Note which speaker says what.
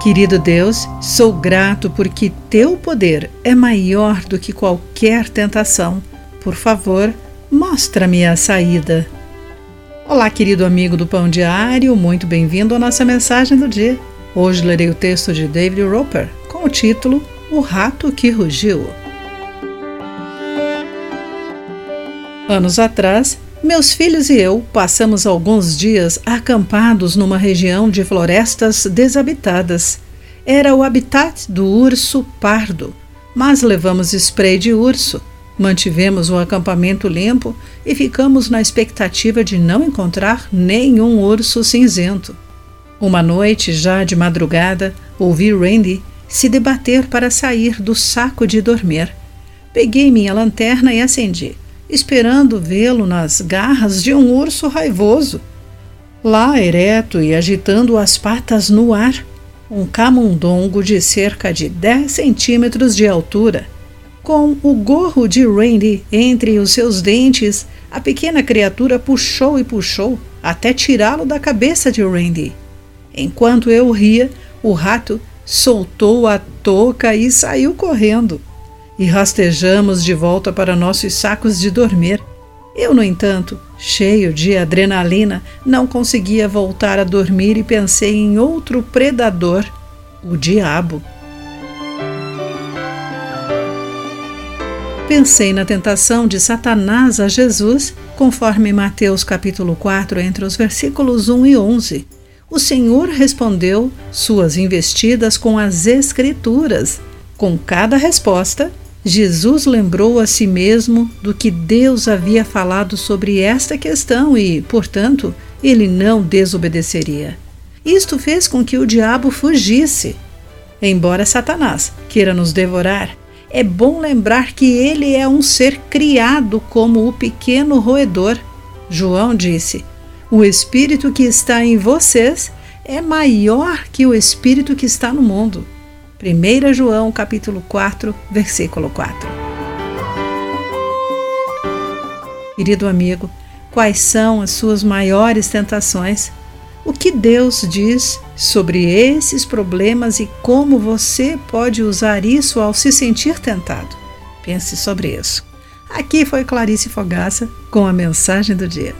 Speaker 1: Querido Deus, sou grato porque teu poder é maior do que qualquer tentação. Por favor, mostra-me a saída. Olá, querido amigo do Pão Diário, muito bem-vindo à nossa mensagem do dia. Hoje lerei o texto de David Roper com o título O Rato que Rugiu. Anos atrás, meus filhos e eu passamos alguns dias acampados numa região de florestas desabitadas. Era o habitat do urso pardo, mas levamos spray de urso. Mantivemos o acampamento limpo e ficamos na expectativa de não encontrar nenhum urso cinzento. Uma noite, já de madrugada, ouvi Randy se debater para sair do saco de dormir. Peguei minha lanterna e acendi esperando vê-lo nas garras de um urso raivoso. Lá, ereto e agitando as patas no ar, um camundongo de cerca de 10 centímetros de altura. Com o gorro de Randy entre os seus dentes, a pequena criatura puxou e puxou até tirá-lo da cabeça de Randy. Enquanto eu ria, o rato soltou a touca e saiu correndo e rastejamos de volta para nossos sacos de dormir. Eu, no entanto, cheio de adrenalina, não conseguia voltar a dormir e pensei em outro predador, o diabo. Pensei na tentação de Satanás a Jesus, conforme Mateus capítulo 4, entre os versículos 1 e 11. O Senhor respondeu suas investidas com as Escrituras. Com cada resposta, Jesus lembrou a si mesmo do que Deus havia falado sobre esta questão e, portanto, ele não desobedeceria. Isto fez com que o diabo fugisse. Embora Satanás queira nos devorar, é bom lembrar que ele é um ser criado como o pequeno roedor. João disse: O espírito que está em vocês é maior que o espírito que está no mundo. 1 João capítulo 4, versículo 4. Querido amigo, quais são as suas maiores tentações? O que Deus diz sobre esses problemas e como você pode usar isso ao se sentir tentado? Pense sobre isso. Aqui foi Clarice Fogaça com a mensagem do dia.